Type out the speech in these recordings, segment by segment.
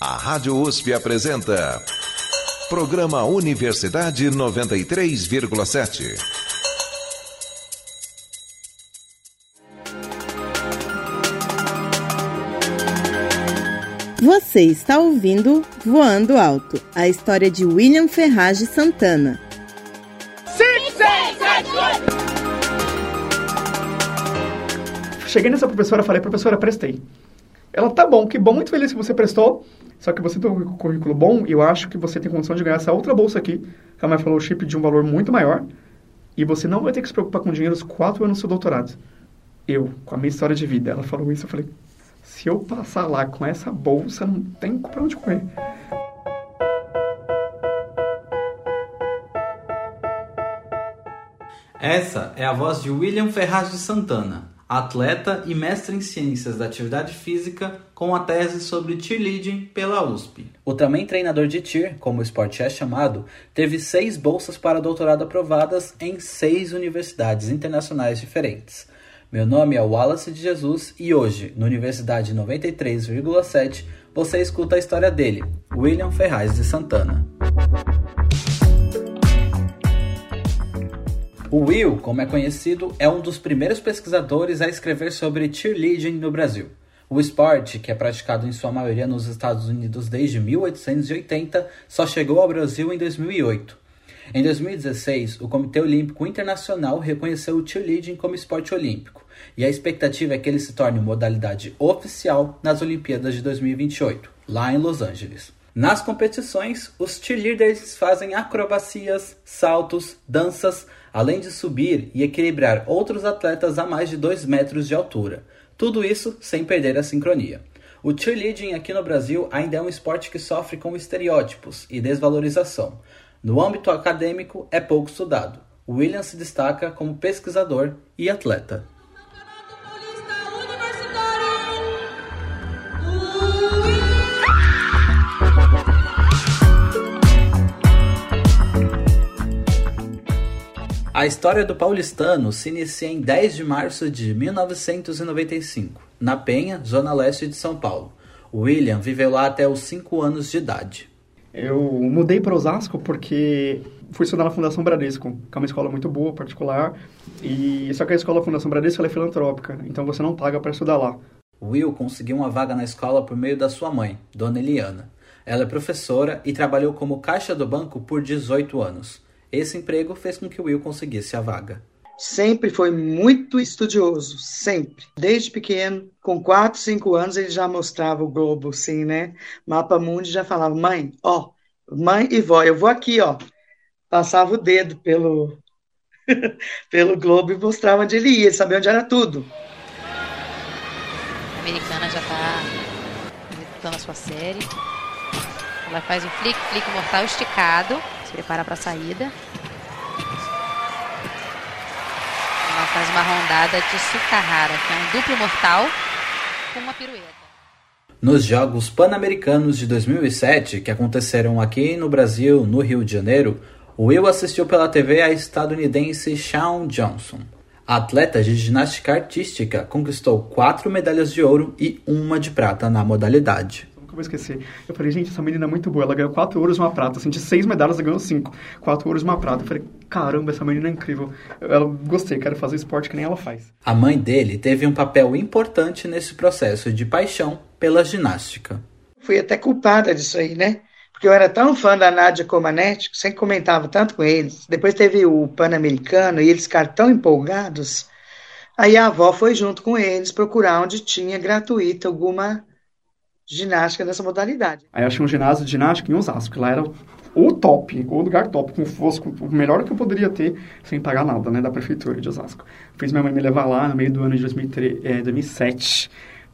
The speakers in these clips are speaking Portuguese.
A Rádio USP apresenta. Programa Universidade 93,7. Você está ouvindo Voando Alto, a história de William Ferraz de Santana. Cheguei nessa professora, falei, professora, prestei. Ela, tá bom, que bom, muito feliz que você prestou. Só que você tem um currículo bom eu acho que você tem condição de ganhar essa outra bolsa aqui, que é uma fellowship de um valor muito maior. E você não vai ter que se preocupar com dinheiro os quatro anos do seu doutorado. Eu, com a minha história de vida, ela falou isso, eu falei, se eu passar lá com essa bolsa, não tem pra onde correr. Essa é a voz de William Ferraz de Santana, atleta e mestre em ciências da atividade física com a tese sobre cheerleading pela USP. O também treinador de cheer, como o esporte é chamado, teve seis bolsas para doutorado aprovadas em seis universidades internacionais diferentes. Meu nome é Wallace de Jesus e hoje, no Universidade 93,7, você escuta a história dele, William Ferraz de Santana. O Will, como é conhecido, é um dos primeiros pesquisadores a escrever sobre cheerleading no Brasil. O esporte, que é praticado em sua maioria nos Estados Unidos desde 1880, só chegou ao Brasil em 2008. Em 2016, o Comitê Olímpico Internacional reconheceu o cheerleading como esporte olímpico, e a expectativa é que ele se torne modalidade oficial nas Olimpíadas de 2028, lá em Los Angeles. Nas competições, os cheerleaders fazem acrobacias, saltos, danças, além de subir e equilibrar outros atletas a mais de 2 metros de altura. Tudo isso sem perder a sincronia. O cheerleading aqui no Brasil ainda é um esporte que sofre com estereótipos e desvalorização. No âmbito acadêmico, é pouco estudado. William se destaca como pesquisador e atleta. A história do paulistano se inicia em 10 de março de 1995, na Penha, zona leste de São Paulo. William viveu lá até os 5 anos de idade. Eu mudei para Osasco porque fui estudar na Fundação Bradesco, que é uma escola muito boa, particular. E só que a escola Fundação Bradesco é filantrópica, então você não paga para estudar lá. Will conseguiu uma vaga na escola por meio da sua mãe, Dona Eliana. Ela é professora e trabalhou como caixa do banco por 18 anos. Esse emprego fez com que Will conseguisse a vaga. Sempre foi muito estudioso, sempre. Desde pequeno, com 4, 5 anos, ele já mostrava o globo, assim, né? Mapa mundi já falava, mãe, ó, mãe e vó, eu vou aqui, ó. Passava o dedo pelo, pelo globo e mostrava onde ele ia, ele sabia onde era tudo. A americana já está executando a sua série. Ela faz o flick, flick mortal esticado. Se prepara para a saída. Ela faz uma rondada de Sukahara, que é um duplo mortal com uma pirueta. Nos Jogos Pan-Americanos de 2007, que aconteceram aqui no Brasil, no Rio de Janeiro, Will assistiu pela TV a estadunidense Shawn Johnson. A atleta de ginástica artística conquistou quatro medalhas de ouro e uma de prata na modalidade vou esquecer. Eu falei, gente, essa menina é muito boa. Ela ganhou quatro ouros e uma prata. Assim, de seis medalhas, ela ganhou cinco. Quatro ouros e uma prata. Eu falei, caramba, essa menina é incrível. Eu, gostei, quero fazer esporte que nem ela faz. A mãe dele teve um papel importante nesse processo de paixão pela ginástica. Fui até culpada disso aí, né? Porque eu era tão fã da Nádia Comaneci, sempre comentava tanto com eles. Depois teve o Pan-Americano e eles ficaram tão empolgados. Aí a avó foi junto com eles procurar onde tinha gratuita alguma ginástica nessa modalidade. Aí eu achei um ginásio de ginástica em Osasco, que lá era o top, o lugar top, com fosse o melhor que eu poderia ter sem pagar nada, né, da prefeitura de Osasco. Fiz minha mãe me levar lá no meio do ano de 2003, é, 2007.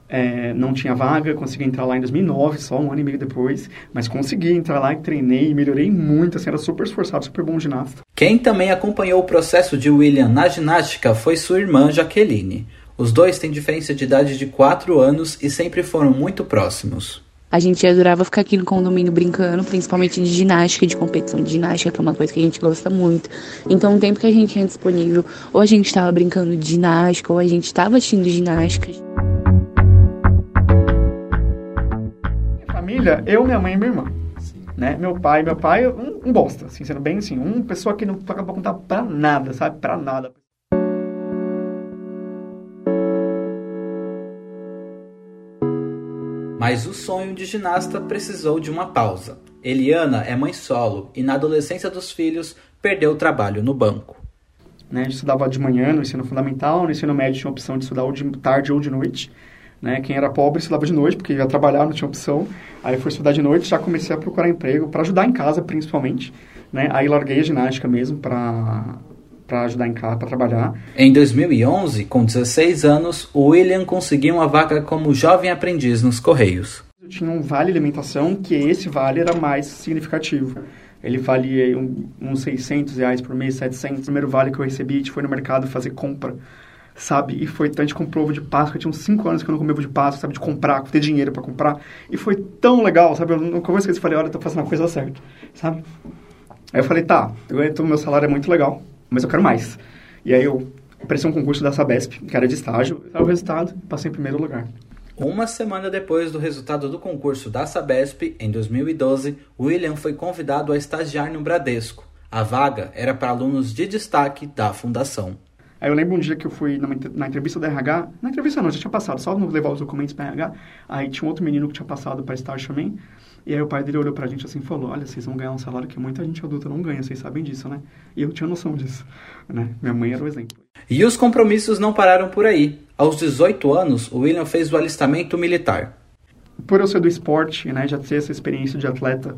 É, não tinha vaga, consegui entrar lá em 2009, só um ano e meio depois, mas consegui entrar lá e treinei e melhorei muito, assim, era super esforçado, super bom ginasta. Quem também acompanhou o processo de William na ginástica foi sua irmã Jaqueline. Os dois têm diferença de idade de 4 anos e sempre foram muito próximos. A gente adorava ficar aqui no condomínio brincando, principalmente de ginástica, de competição de ginástica, que é uma coisa que a gente gosta muito. Então, o tempo que a gente tinha disponível, ou a gente estava brincando de ginástica, ou a gente estava assistindo ginástica. família, eu, minha mãe e minha irmã. Né? Meu pai, meu pai, um, um bosta, assim, sendo bem assim, uma pessoa que não toca pra contar pra nada, sabe? Pra nada. Mas o sonho de ginasta precisou de uma pausa. Eliana é mãe solo e na adolescência dos filhos perdeu o trabalho no banco. Né? A gente estudava de manhã no ensino fundamental, no ensino médio tinha opção de estudar ou de tarde ou de noite. Né? Quem era pobre estudava de noite, porque ia trabalhar, não tinha opção. Aí fui estudar de noite, já comecei a procurar emprego, para ajudar em casa principalmente. Né? Aí larguei a ginástica mesmo para para ajudar em casa, para trabalhar. Em 2011, com 16 anos, o William conseguiu uma vaga como jovem aprendiz nos Correios. Eu tinha um vale alimentação, que esse vale era mais significativo. Ele valia um, uns 600 reais por mês, 700. O primeiro vale que eu recebi, a gente foi no mercado fazer compra, sabe? E foi, a gente comprou ovo de Páscoa, tinha uns 5 anos que eu não comia ovo de Páscoa, sabe? De comprar, ter dinheiro para comprar. E foi tão legal, sabe? Eu, no começo eu falei, olha, eu tô fazendo a coisa certa, sabe? Aí eu falei, tá, eu, então, meu salário é muito legal, mas eu quero mais. E aí eu prestei um concurso da Sabesp, que era de estágio. Aí o resultado, passei em primeiro lugar. Uma semana depois do resultado do concurso da Sabesp, em 2012, William foi convidado a estagiar no Bradesco. A vaga era para alunos de destaque da fundação. Aí eu lembro um dia que eu fui na entrevista da RH, na entrevista não, já tinha passado, só não levar os documentos para RH, aí tinha um outro menino que tinha passado para estágio também, e aí o pai dele olhou pra gente assim e falou, olha, vocês vão ganhar um salário que muita gente adulta não ganha, vocês sabem disso, né? E eu tinha noção disso, né? Minha mãe era o exemplo. E os compromissos não pararam por aí. Aos 18 anos, o William fez o alistamento militar. Por eu ser do esporte, né, já ter essa experiência de atleta,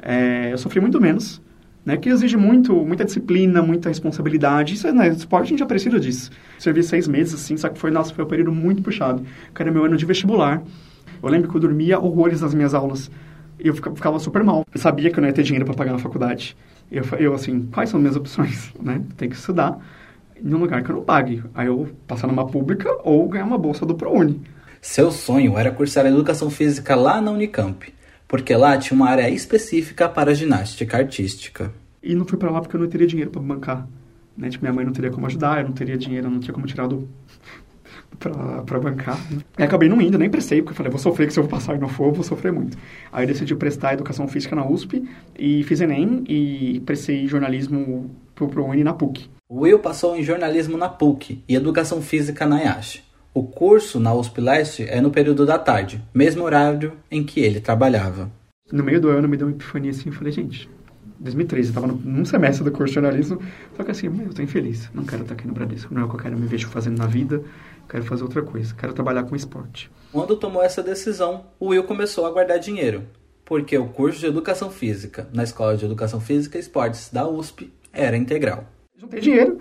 é, eu sofri muito menos, né, que exige muito, muita disciplina, muita responsabilidade. Isso, né, esporte a gente já precisa disso. Servi seis meses, assim, só que foi, nossa, foi um período muito puxado. Que era meu ano de vestibular. Eu lembro que eu dormia horrores nas minhas aulas. Eu ficava super mal. Eu sabia que eu não ia ter dinheiro para pagar na faculdade. Eu, eu, assim, quais são as minhas opções, né? Tem que estudar em um lugar que eu não pague. Aí eu passar numa pública ou ganhar uma bolsa do ProUni. Seu sonho era cursar educação física lá na Unicamp, porque lá tinha uma área específica para ginástica artística. E não fui para lá porque eu não teria dinheiro para bancar. Né? Tipo, minha mãe não teria como ajudar, eu não teria dinheiro, eu não tinha como tirar do para bancar. Né? Acabei não indo, nem prestei, porque eu falei, vou sofrer, que se eu passar e não for, eu vou sofrer muito. Aí eu decidi prestar Educação Física na USP, e fiz Enem, e prestei jornalismo pro ProUni na PUC. Will passou em jornalismo na PUC e educação física na IASH. O curso na USP Leste é no período da tarde, mesmo horário em que ele trabalhava. No meio do ano me deu uma epifania assim, eu falei, gente, 2013, eu estava num semestre do curso de jornalismo, só que assim, eu estou infeliz, não quero estar aqui no Bradesco, não é o que eu quero me vejo fazendo na vida, quero fazer outra coisa, quero trabalhar com esporte. Quando tomou essa decisão, o Will começou a guardar dinheiro, porque o curso de Educação Física na Escola de Educação Física e Esportes da USP era integral. Juntei dinheiro,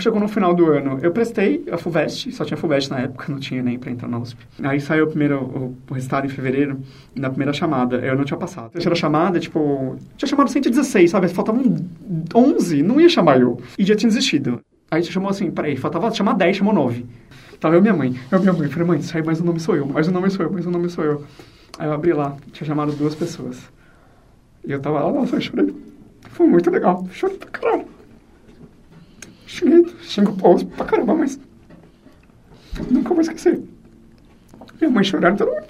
chegou no final do ano, eu prestei a FUVEST, só tinha FUVEST na época, não tinha nem para entrar na USP. Aí saiu o primeiro, o, o resultado em fevereiro, na primeira chamada, eu não tinha passado. A terceira chamada, tipo, tinha chamado 116, sabe? Faltavam 11, não ia chamar eu. E já tinha desistido. Aí chamou assim, peraí, faltava chamar 10, chamou 9. Tava eu e minha mãe. Eu e minha mãe, falei, mãe, sai, mas o nome sou eu, mas o nome sou eu, mas o nome sou eu. Aí eu abri lá, tinha chamado duas pessoas. E eu tava lá, nossa, eu chorei. Foi muito legal, chorei pra caralho. Xinguei, xingo o povo pra caramba, mas nunca vou esquecer. Minha mãe chorando, todo mundo,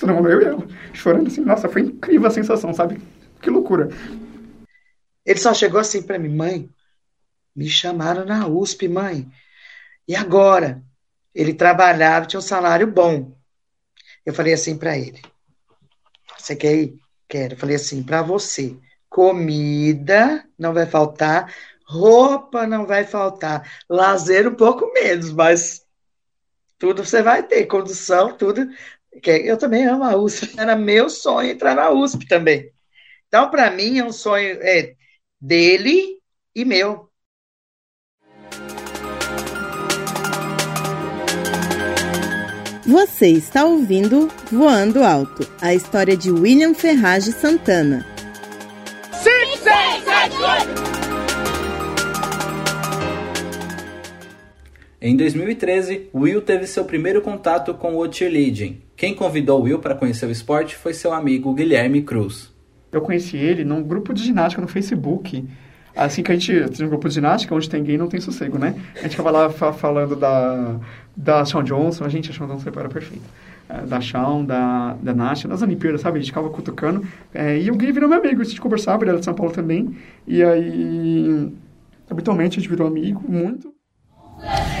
todo mundo, eu e ela, chorando assim, nossa, foi incrível a sensação, sabe? Que loucura. Ele só chegou assim pra mim, mãe, me chamaram na USP, mãe. E agora? Ele trabalhava, tinha um salário bom. Eu falei assim para ele: Você quer ir? Quero. Eu falei assim: para você, comida não vai faltar, roupa não vai faltar, lazer um pouco menos, mas tudo você vai ter, condução, tudo. Eu também amo a USP, era meu sonho entrar na USP também. Então, para mim, é um sonho é, dele e meu. Você está ouvindo Voando Alto, a história de William Ferrage Santana. 5, 6, 7, 8! Em 2013, Will teve seu primeiro contato com o cheerleading. Quem convidou Will para conhecer o esporte foi seu amigo Guilherme Cruz. Eu conheci ele num grupo de ginástica no Facebook assim que a gente tem um grupo de ginástica, onde tem gay não tem sossego, né? A gente ficava lá fa falando da, da Shawn Johnson, a gente, a Shawn Johnson era perfeita. é, da Chão, da, da Nasha, das Olimpíadas, sabe? A gente ficava cutucando. É, e o Gui virou meu amigo, a gente conversava, ele era de São Paulo também. E aí, habitualmente, a gente virou amigo, muito.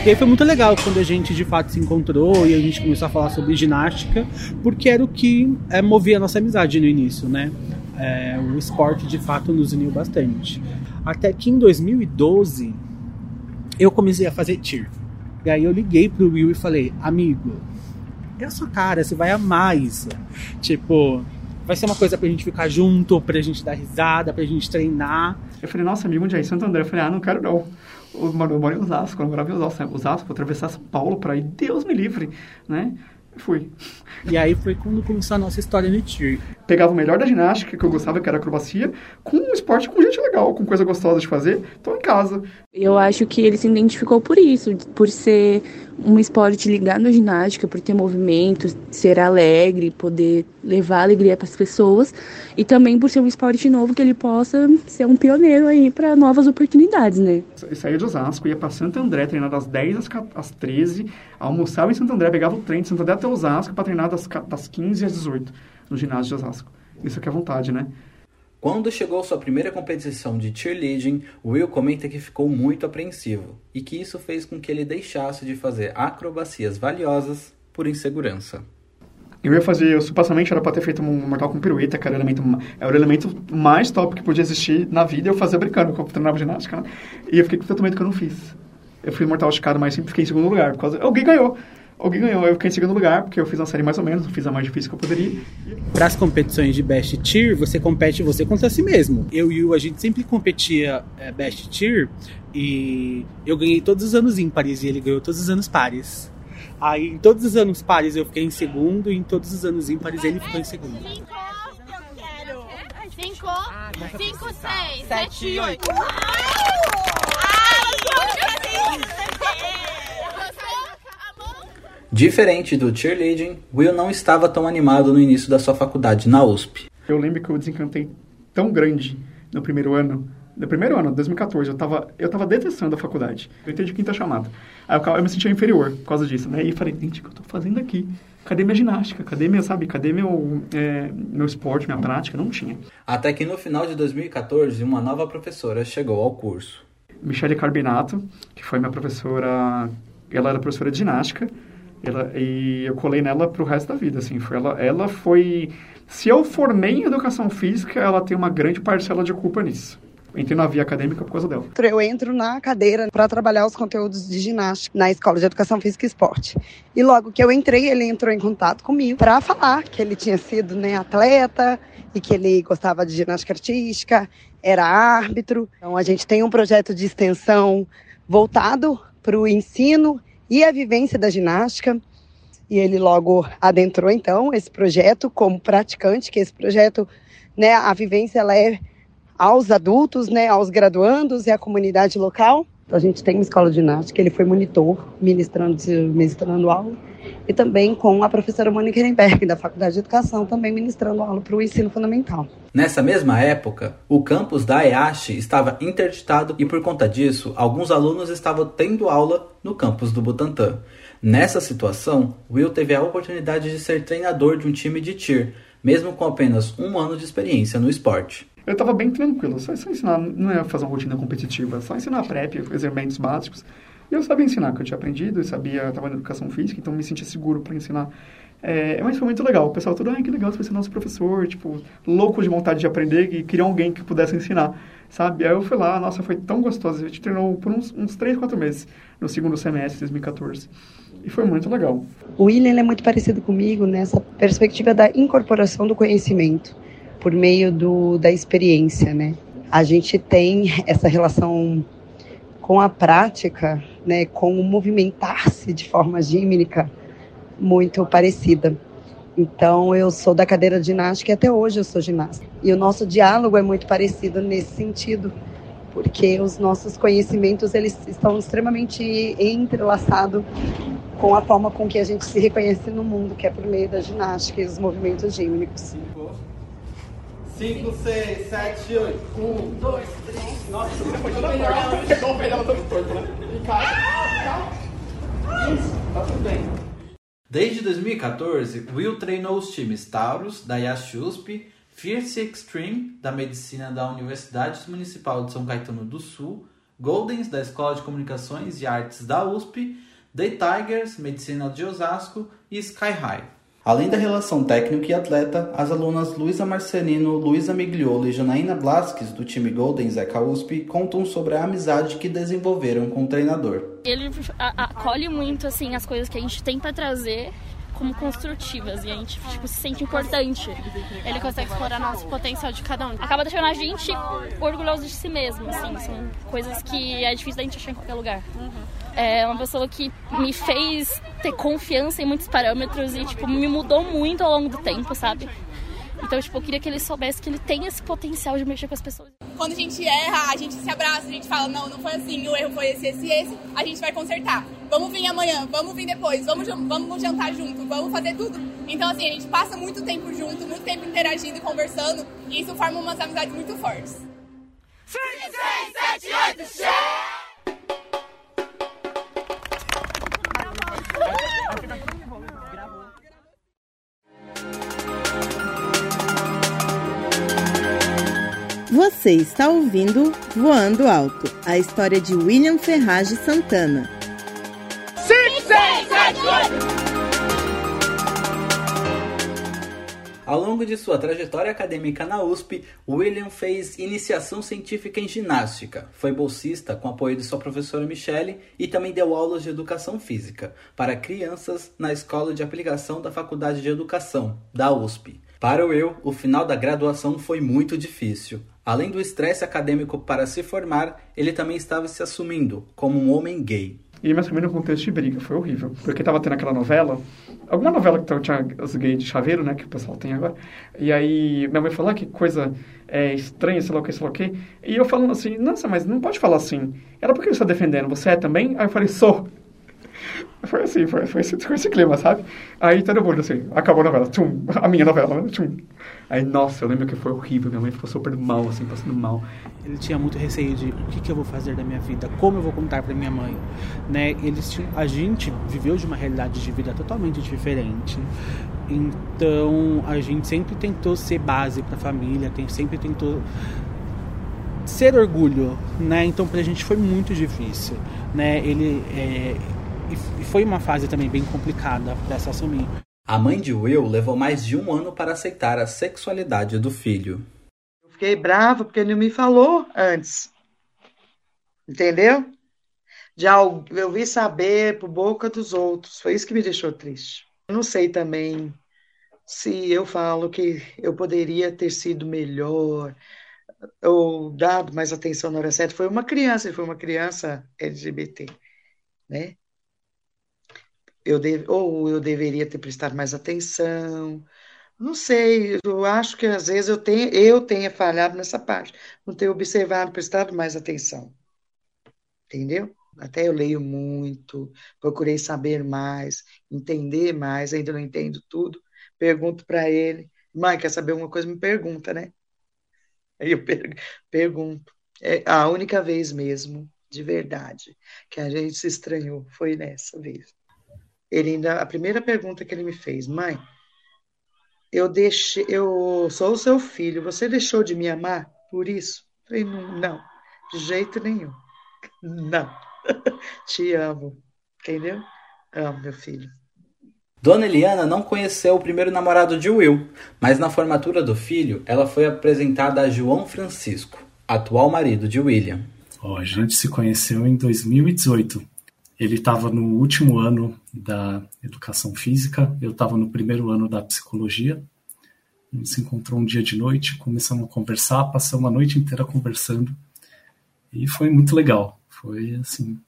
E aí foi muito legal quando a gente de fato se encontrou e a gente começou a falar sobre ginástica, porque era o que é, movia a nossa amizade no início, né? É, o esporte de fato nos uniu bastante. Até que em 2012 eu comecei a fazer tir. E aí eu liguei pro Will e falei, amigo, a sua cara, você vai amar isso. Tipo, vai ser uma coisa pra gente ficar junto, pra gente dar risada, pra gente treinar. Eu falei, nossa, amigo, onde é Santo André? Eu falei, ah, não quero não. Eu moro em Osasco, eu morava em Osasco, Osasco, vou atravessar São Paulo pra ir, Deus me livre, né? Fui. E aí foi quando começou a nossa história no TIR. Pegava o melhor da ginástica, que eu gostava, que era acrobacia, com um esporte com gente legal, com coisa gostosa de fazer. Tô em casa. Eu acho que ele se identificou por isso, por ser um esporte ligado à ginástica, por ter movimento, ser alegre, poder levar alegria para as pessoas e também por ser um esporte novo que ele possa ser um pioneiro aí para novas oportunidades, né? Eu saía de Osasco, ia para Santo André, treinar das 10 às, às 13, almoçava em Santo André, pegava o trem de Santo André até Osasco para treinar das, das 15 às 18 no ginásio de Osasco. Isso aqui é vontade, né? Quando chegou sua primeira competição de cheerleading, Will comenta que ficou muito apreensivo e que isso fez com que ele deixasse de fazer acrobacias valiosas por insegurança. Eu ia fazer, eu supostamente era para ter feito um mortal com pirueta, que era o elemento, era o elemento mais top que podia existir na vida, eu fazia brincando, eu treinava ginástica, né? E eu fiquei com tanto medo que eu não fiz. Eu fui mortal esticado, mas sempre fiquei em segundo lugar, por causa... Alguém ganhou. Alguém ganhou, eu fiquei em segundo lugar, porque eu fiz uma série mais ou menos, fiz a mais difícil que eu poderia. Para as competições de Best Tier, você compete você contra si mesmo. Eu e o a gente sempre competia é, Best Tier e eu ganhei todos os anos ímpares e ele ganhou todos os anos pares. Aí em todos os anos pares eu fiquei em segundo e em todos os anos ímpares ele ficou em segundo. 5, 5, 6, 7, 8. Diferente do cheerleading, Will não estava tão animado no início da sua faculdade na USP. Eu lembro que eu desencantei tão grande no primeiro ano. No primeiro ano, 2014, eu tava, eu tava detestando a faculdade. Eu entrei de quinta chamada. Aí eu, eu me sentia inferior por causa disso, né? E falei, gente, o que eu tô fazendo aqui? Cadê minha ginástica? Cadê meu, sabe? Cadê meu, é, meu esporte, minha prática? Não tinha. Até que no final de 2014, uma nova professora chegou ao curso. Michele Carbinato, que foi minha professora... Ela era professora de ginástica ela, e eu colei nela pro resto da vida, assim. Foi ela, ela foi... Se eu formei em educação física, ela tem uma grande parcela de culpa nisso. Entrei na via acadêmica por causa dela. Eu entro na cadeira para trabalhar os conteúdos de ginástica na Escola de Educação Física e Esporte. E logo que eu entrei, ele entrou em contato comigo para falar que ele tinha sido né, atleta e que ele gostava de ginástica artística, era árbitro. Então a gente tem um projeto de extensão voltado para o ensino e a vivência da ginástica. E ele logo adentrou então esse projeto como praticante, que esse projeto, né, a vivência ela é aos adultos, né, aos graduandos e à comunidade local. A gente tem uma escola de ginástica, ele foi monitor, ministrando, ministrando aula, e também com a professora Mônica Ehrenberg, da Faculdade de Educação, também ministrando aula para o ensino fundamental. Nessa mesma época, o campus da EASH estava interditado e, por conta disso, alguns alunos estavam tendo aula no campus do Butantã. Nessa situação, Will teve a oportunidade de ser treinador de um time de tir, mesmo com apenas um ano de experiência no esporte eu estava bem tranquilo, só, só ensinar, não ia fazer uma rotina competitiva, só ensinar prep, exercitos básicos. E eu sabia ensinar, que eu tinha aprendido, eu sabia, eu estava na educação física, então me sentia seguro para ensinar. É, mas foi muito legal, o pessoal todo, ai, que legal, você ser nosso professor, tipo, louco de vontade de aprender e queria alguém que pudesse ensinar, sabe? Aí eu fui lá, nossa, foi tão gostoso, a gente treinou por uns, uns 3, 4 meses, no segundo semestre de 2014. E foi muito legal. O William é muito parecido comigo nessa perspectiva da incorporação do conhecimento por meio do, da experiência, né? A gente tem essa relação com a prática, né, com o movimentar-se de forma gímica muito parecida. Então, eu sou da cadeira de ginástica e até hoje eu sou ginasta. E o nosso diálogo é muito parecido nesse sentido, porque os nossos conhecimentos eles estão extremamente entrelaçados com a forma com que a gente se reconhece no mundo, que é por meio da ginástica e os movimentos gímnicos. 5, 6, 7, 8. 1, 2, 3. Nossa, você foi toda torta. Pegou o pé dela todo torto, né? E cai. Isso, tá tudo bem. Desde 2014, Will treinou os times Taurus, da USP, Fierce Extreme, da Medicina da Universidade Municipal de São Caetano do Sul, Goldens, da Escola de Comunicações e Artes da USP, The Tigers, Medicina de Osasco e Sky High. Além da relação técnico e atleta, as alunas Luísa Marcelino, Luísa Migliolo e Janaína Blasques, do time Golden Zeca USP, contam sobre a amizade que desenvolveram com o treinador. Ele acolhe muito assim as coisas que a gente tem para trazer como construtivas e a gente tipo, se sente importante. Ele consegue explorar nosso potencial de cada um. Acaba deixando a gente orgulhoso de si mesmo, assim, são coisas que é difícil da gente achar em qualquer lugar. Uhum é uma pessoa que me fez ter confiança em muitos parâmetros e, tipo, me mudou muito ao longo do tempo, sabe? Então, tipo, eu queria que ele soubesse que ele tem esse potencial de mexer com as pessoas. Quando a gente erra, a gente se abraça, a gente fala, não, não foi assim, o erro foi esse, esse e esse, a gente vai consertar. Vamos vir amanhã, vamos vir depois, vamos, vamos jantar junto, vamos fazer tudo. Então, assim, a gente passa muito tempo junto, muito tempo interagindo e conversando, e isso forma umas amizades muito fortes. 5, 6, 7, 8, cheio! Você está ouvindo Voando Alto, a história de William Ferrage Santana. 5, 6, 7, 8! Ao longo de sua trajetória acadêmica na USP, William fez iniciação científica em ginástica, foi bolsista com apoio de sua professora Michele e também deu aulas de educação física para crianças na Escola de Aplicação da Faculdade de Educação, da USP. Para o Will, o final da graduação foi muito difícil. Além do estresse acadêmico para se formar, ele também estava se assumindo como um homem gay. E me assumi no contexto de briga, foi horrível. Porque tava tendo aquela novela, alguma novela que tinha os gays de chaveiro, né, que o pessoal tem agora. E aí minha mãe falou, ah, que coisa é, estranha, sei lá o que, sei lá o que. E eu falando assim, nossa, mas não pode falar assim. Ela, por que você está defendendo? Você é também? Aí eu falei, sou. Foi assim, foi, foi, esse, foi esse clima, sabe? Aí todo mundo assim, acabou a novela, tchum, a minha novela, né, tchum. Aí, nossa, eu lembro que foi horrível, minha mãe ficou super mal, assim, passando mal. Ele tinha muito receio de o que, que eu vou fazer da minha vida, como eu vou contar para minha mãe, né? Eles tinham, a gente viveu de uma realidade de vida totalmente diferente. Então, a gente sempre tentou ser base para a família, tem, sempre tentou ser orgulho, né? Então, pra gente foi muito difícil, né? Ele é, e foi uma fase também bem complicada para se assumir. A mãe de Will levou mais de um ano para aceitar a sexualidade do filho. Eu fiquei brava porque ele não me falou antes. Entendeu? Já eu vi saber por boca dos outros. Foi isso que me deixou triste. Eu não sei também se eu falo que eu poderia ter sido melhor ou dado mais atenção na hora certa. Foi uma criança, ele foi uma criança LGBT, né? Eu deve, ou eu deveria ter prestado mais atenção. Não sei, eu acho que às vezes eu tenho, eu tenha falhado nessa parte, não ter observado, prestado mais atenção. Entendeu? Até eu leio muito, procurei saber mais, entender mais, ainda não entendo tudo. Pergunto para ele, mãe, quer saber alguma coisa? Me pergunta, né? Aí eu per pergunto. É a única vez mesmo, de verdade, que a gente se estranhou foi nessa vez. Ele ainda, a primeira pergunta que ele me fez, mãe, eu deixei, eu sou o seu filho, você deixou de me amar por isso? Eu falei, não, não, de jeito nenhum. Não. Te amo. Entendeu? Amo, meu filho. Dona Eliana não conheceu o primeiro namorado de Will, mas na formatura do filho, ela foi apresentada a João Francisco, atual marido de William. Oh, a gente se conheceu em 2018. Ele estava no último ano da educação física, eu estava no primeiro ano da psicologia. A gente se encontrou um dia de noite, começamos a conversar, passamos a noite inteira conversando e foi muito legal. Foi assim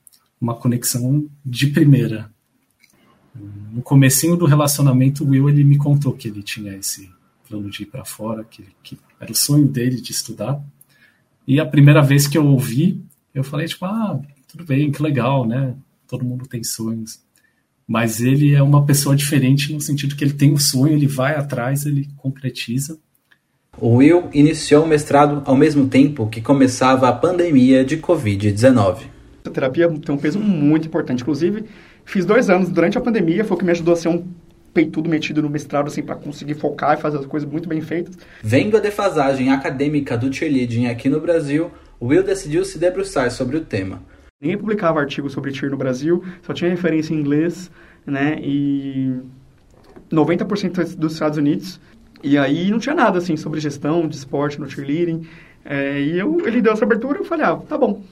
uma conexão de primeira. No comecinho do relacionamento, o Will ele me contou que ele tinha esse plano de ir para fora, que, que era o sonho dele de estudar. E a primeira vez que eu ouvi, eu falei tipo, ah, tudo bem, que legal, né? Todo mundo tem sonhos. Mas ele é uma pessoa diferente no sentido que ele tem um sonho, ele vai atrás, ele concretiza. O Will iniciou o mestrado ao mesmo tempo que começava a pandemia de Covid-19. A terapia tem um peso muito importante. Inclusive, fiz dois anos durante a pandemia, foi o que me ajudou a ser um peitudo metido no mestrado, assim, para conseguir focar e fazer as coisas muito bem feitas. Vendo a defasagem acadêmica do cheerleading aqui no Brasil, Will decidiu se debruçar sobre o tema. Ninguém publicava artigo sobre cheer no Brasil, só tinha referência em inglês, né, e 90% dos Estados Unidos. E aí não tinha nada, assim, sobre gestão de esporte no cheerleading. É, e eu, ele deu essa abertura e eu falei, ah, tá bom.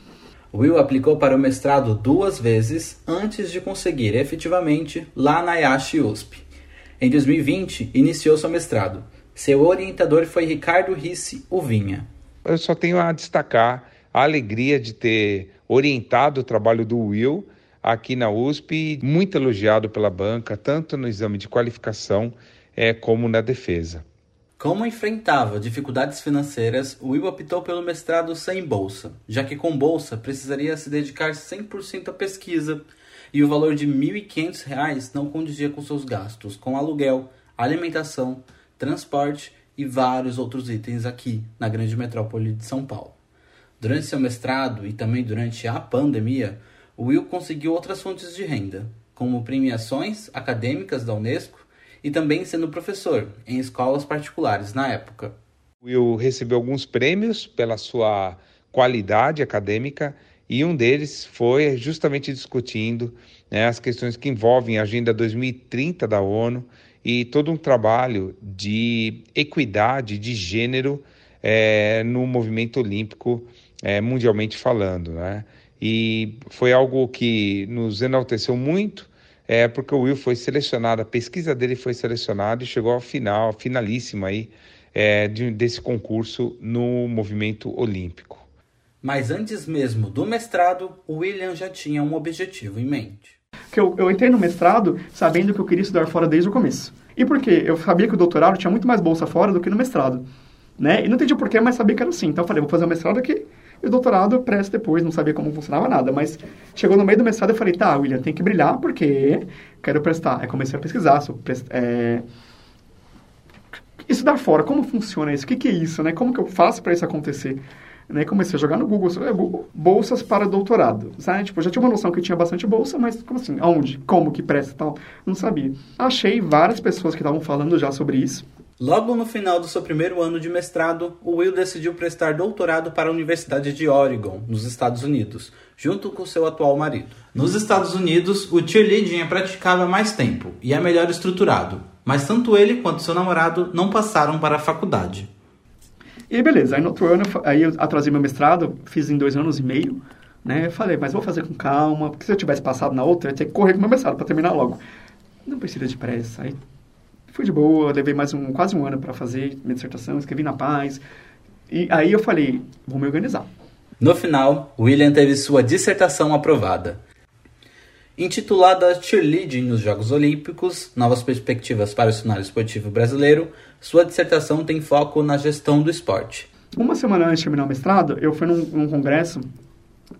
Will aplicou para o mestrado duas vezes antes de conseguir efetivamente lá na Yashi USP. Em 2020, iniciou seu mestrado. Seu orientador foi Ricardo Risse Uvinha. Eu só tenho a destacar a alegria de ter orientado o trabalho do Will aqui na USP, muito elogiado pela banca, tanto no exame de qualificação é, como na defesa. Como enfrentava dificuldades financeiras, Will optou pelo mestrado sem bolsa, já que com bolsa precisaria se dedicar 100% à pesquisa e o valor de R$ 1.500 não condizia com seus gastos com aluguel, alimentação, transporte e vários outros itens aqui na grande metrópole de São Paulo. Durante seu mestrado e também durante a pandemia, Will conseguiu outras fontes de renda, como premiações acadêmicas da Unesco e também sendo professor em escolas particulares na época. Will recebeu alguns prêmios pela sua qualidade acadêmica e um deles foi justamente discutindo né, as questões que envolvem a Agenda 2030 da ONU e todo um trabalho de equidade de gênero é, no movimento olímpico, é, mundialmente falando. Né? E foi algo que nos enalteceu muito é porque o Will foi selecionado, a pesquisa dele foi selecionada e chegou ao final, finalíssima aí, é, de, desse concurso no movimento olímpico. Mas antes mesmo do mestrado, o William já tinha um objetivo em mente. Que eu, eu entrei no mestrado sabendo que eu queria estudar fora desde o começo. E por quê? Eu sabia que o doutorado tinha muito mais bolsa fora do que no mestrado. Né? E não entendi porquê, mas sabia que era assim. Então eu falei, vou fazer o mestrado aqui e o doutorado eu presto depois, não sabia como funcionava nada. Mas chegou no meio do mestrado e falei, tá, William, tem que brilhar porque quero prestar. Aí comecei a pesquisar é, estudar fora, como funciona isso, o que, que é isso, né? Como que eu faço para isso acontecer? Né, comecei a jogar no Google, bolsas para doutorado, sabe? Tipo, já tinha uma noção que tinha bastante bolsa, mas como assim? Aonde? Como que presta tal? Não sabia. Achei várias pessoas que estavam falando já sobre isso. Logo no final do seu primeiro ano de mestrado, o Will decidiu prestar doutorado para a Universidade de Oregon, nos Estados Unidos, junto com seu atual marido. Nos Estados Unidos, o cheerleading é praticado há mais tempo e é melhor estruturado, mas tanto ele quanto seu namorado não passaram para a faculdade. E beleza, aí no outro ano, aí eu atrasei meu mestrado, fiz em dois anos e meio, né? Eu falei, mas vou fazer com calma, porque se eu tivesse passado na outra, eu ia ter que correr com meu mestrado para terminar logo. Não precisa de pressa, aí Fui de boa, levei mais um, quase um ano para fazer minha dissertação, escrevi na paz. E aí eu falei, vou me organizar. No final, William teve sua dissertação aprovada. Intitulada Cheerleading nos Jogos Olímpicos, Novas Perspectivas para o Cenário Esportivo Brasileiro, sua dissertação tem foco na gestão do esporte. Uma semana antes de terminar o mestrado, eu fui num, num congresso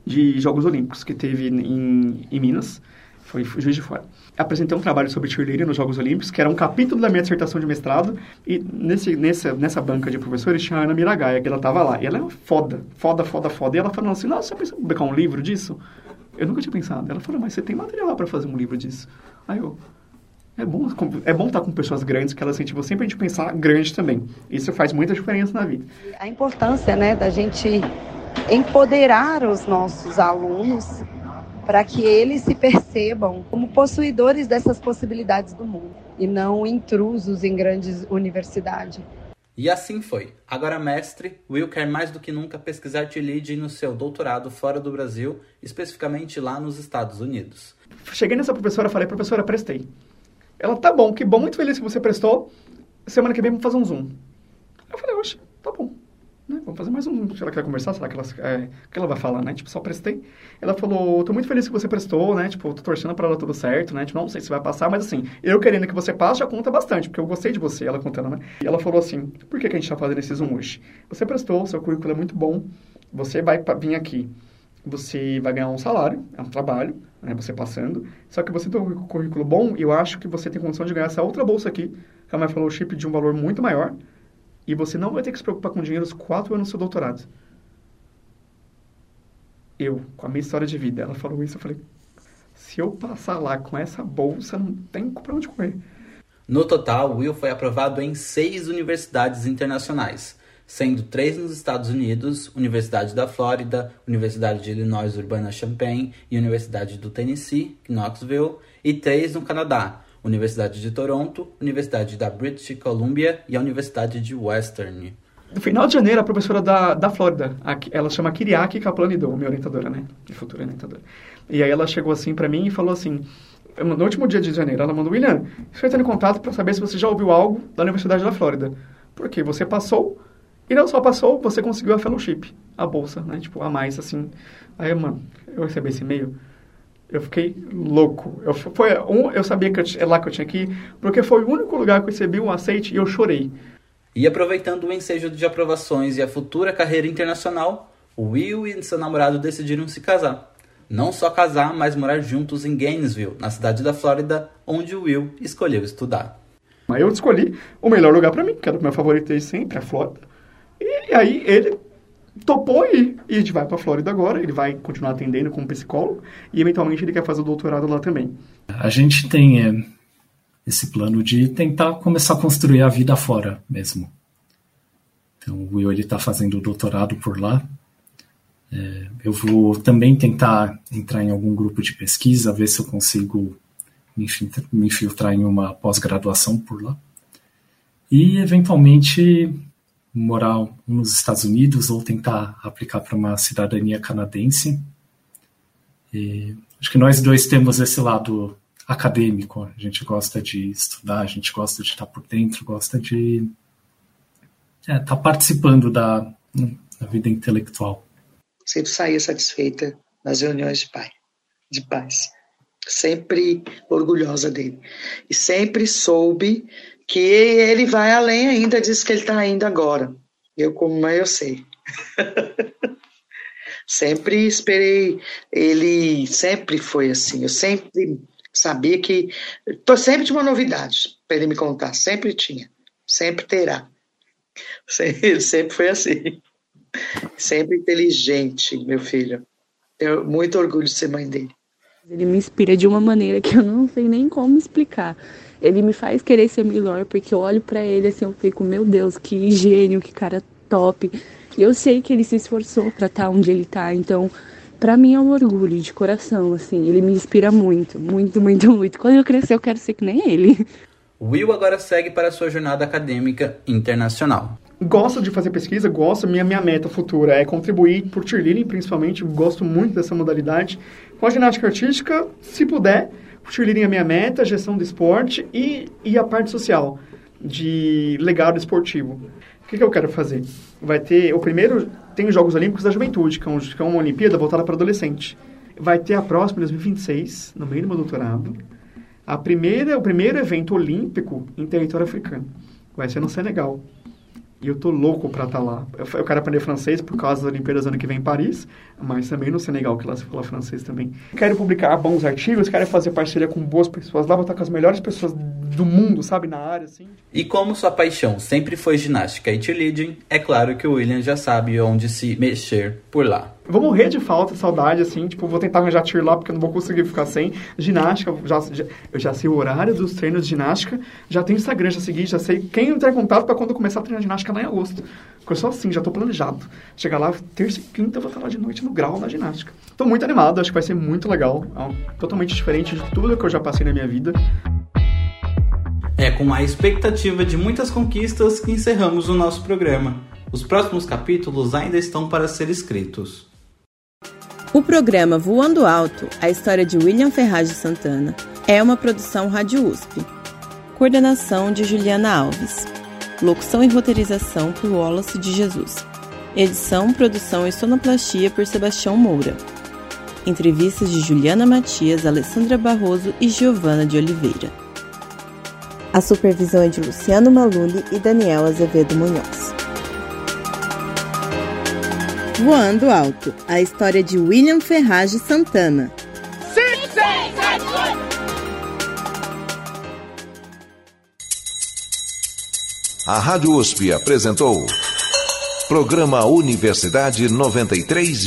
de Jogos Olímpicos que teve em, em Minas, foi Juiz de Fora apresentei um trabalho sobre cheerleading nos Jogos Olímpicos, que era um capítulo da minha dissertação de mestrado, e nesse, nessa, nessa banca de professores tinha a Ana Miragaia, que ela estava lá, e ela é foda, foda, foda, foda, e ela falou assim, nossa, você pensou em publicar um livro disso? Eu nunca tinha pensado. Ela falou, mas você tem material para fazer um livro disso. Aí eu, é bom, é bom estar com pessoas grandes, que elas incentivam sempre a gente pensar grande também. Isso faz muita diferença na vida. A importância, né, da gente empoderar os nossos alunos para que eles se percebam como possuidores dessas possibilidades do mundo e não intrusos em grandes universidades. E assim foi. Agora mestre, Will quer mais do que nunca pesquisar T-Lead no seu doutorado fora do Brasil, especificamente lá nos Estados Unidos. Cheguei nessa professora e falei, professora, prestei. Ela, tá bom, que bom, muito feliz que você prestou. Semana que vem vamos fazer um Zoom. Eu falei, oxe, tá bom fazer mais um, ela quer conversar, será que ela, é, que ela vai falar, né, tipo, só prestei. Ela falou, tô muito feliz que você prestou, né, tipo, tô torcendo pra ela tudo certo, né, tipo, não sei se vai passar, mas assim, eu querendo que você passe já conta bastante, porque eu gostei de você, ela contando, né. E ela falou assim, por que, que a gente tá fazendo esse Zoom hoje? Você prestou, seu currículo é muito bom, você vai vir aqui, você vai ganhar um salário, é um trabalho, né, você passando, só que você tem um currículo bom, eu acho que você tem condição de ganhar essa outra bolsa aqui, que a mãe falou, chip de um valor muito maior, e você não vai ter que se preocupar com dinheiro os quatro anos do seu doutorado. Eu, com a minha história de vida, ela falou isso, eu falei, se eu passar lá com essa bolsa, não tem para onde correr. No total, Will foi aprovado em seis universidades internacionais, sendo três nos Estados Unidos, Universidade da Flórida, Universidade de Illinois Urbana-Champaign e Universidade do Tennessee, Knoxville, e três no Canadá, Universidade de Toronto, Universidade da British Columbia e a Universidade de Western. No final de janeiro, a professora da, da Flórida, a, ela chama Kiriaki Kaplanidou, minha orientadora, né? De futura orientadora. E aí ela chegou assim para mim e falou assim, no último dia de janeiro, ela mandou, William, estou entrando em contato para saber se você já ouviu algo da Universidade da Flórida. Porque você passou, e não só passou, você conseguiu a fellowship, a bolsa, né? Tipo, a mais, assim. Aí, mano, eu recebi esse e-mail, eu fiquei louco. Eu, foi um, eu sabia que eu, é lá que eu tinha que ir, porque foi o único lugar que eu recebi um aceite e eu chorei. E aproveitando o ensejo de aprovações e a futura carreira internacional, Will e seu namorado decidiram se casar. Não só casar, mas morar juntos em Gainesville, na cidade da Flórida, onde Will escolheu estudar. Eu escolhi o melhor lugar para mim, que era o meu favorito desde sempre, a Flórida. E aí ele topou ir. E a gente vai para a Flórida agora, ele vai continuar atendendo como psicólogo e eventualmente ele quer fazer o doutorado lá também. A gente tem é, esse plano de tentar começar a construir a vida fora mesmo. Então o Will ele está fazendo o doutorado por lá é, eu vou também tentar entrar em algum grupo de pesquisa, ver se eu consigo me infiltrar em uma pós-graduação por lá. E, eventualmente, morar nos Estados Unidos ou tentar aplicar para uma cidadania canadense. E acho que nós dois temos esse lado acadêmico. A gente gosta de estudar, a gente gosta de estar por dentro, gosta de é, estar participando da, da vida intelectual sempre saía satisfeita nas reuniões de pai, de paz. Sempre orgulhosa dele. E sempre soube que ele vai além ainda disso que ele está indo agora. Eu, como mãe, eu sei. sempre esperei, ele sempre foi assim. Eu sempre sabia que. Tô sempre de uma novidade para ele me contar, sempre tinha, sempre terá. Ele sempre foi assim. Sempre inteligente, meu filho. Tenho muito orgulho de ser mãe dele. Ele me inspira de uma maneira que eu não sei nem como explicar. Ele me faz querer ser melhor, porque eu olho para ele assim, eu fico, meu Deus, que gênio, que cara top. E eu sei que ele se esforçou para estar tá onde ele tá, então para mim é um orgulho de coração, assim. Ele me inspira muito, muito, muito, muito. Quando eu crescer, eu quero ser que nem ele. Will agora segue para sua jornada acadêmica internacional gosto de fazer pesquisa, gosto, minha, minha meta futura é contribuir por cheerleading, principalmente, gosto muito dessa modalidade. Com a ginástica artística, se puder, cheerleading é minha meta, gestão do esporte e, e a parte social, de legado esportivo. O que, que eu quero fazer? Vai ter, o primeiro, tem os Jogos Olímpicos da Juventude, que é, um, que é uma Olimpíada voltada para adolescente. Vai ter a próxima em 2026, no meio do meu doutorado, a primeira, o primeiro evento olímpico em território africano. Vai ser no Senegal. E eu tô louco pra estar tá lá. Eu, eu, quero aprender francês por causa das Olimpíadas ano que vem em Paris, mas também no Senegal, que lá se fala francês também. Quero publicar bons artigos, quero fazer parceria com boas pessoas lá, vou estar com as melhores pessoas do mundo, sabe, na área, assim. E como sua paixão sempre foi ginástica e cheerleading, é claro que o William já sabe onde se mexer por lá. Vou morrer de falta, saudade, assim, tipo, vou tentar arranjar tiro lá porque eu não vou conseguir ficar sem. Ginástica, já, já, eu já sei o horário dos treinos de ginástica, já tenho Instagram, já segui, já sei quem entrar em contato para quando eu começar a treinar ginástica lá em agosto. Porque eu sou assim, já tô planejado. Chegar lá, terça e quinta, eu vou estar lá de noite no grau na ginástica. Tô muito animado, acho que vai ser muito legal. É totalmente diferente de tudo que eu já passei na minha vida. É com a expectativa de muitas conquistas que encerramos o nosso programa. Os próximos capítulos ainda estão para ser escritos. O programa Voando Alto, a história de William Ferraz de Santana, é uma produção Rádio USP. Coordenação de Juliana Alves. Locução e roteirização por Wallace de Jesus. Edição, produção e sonoplastia por Sebastião Moura. Entrevistas de Juliana Matias, Alessandra Barroso e Giovana de Oliveira. A supervisão é de Luciano Maluli e Daniel Azevedo Munhoz. Voando Alto, a história de William Ferraz de Santana. Six, a Rádio USP apresentou Programa Universidade 93,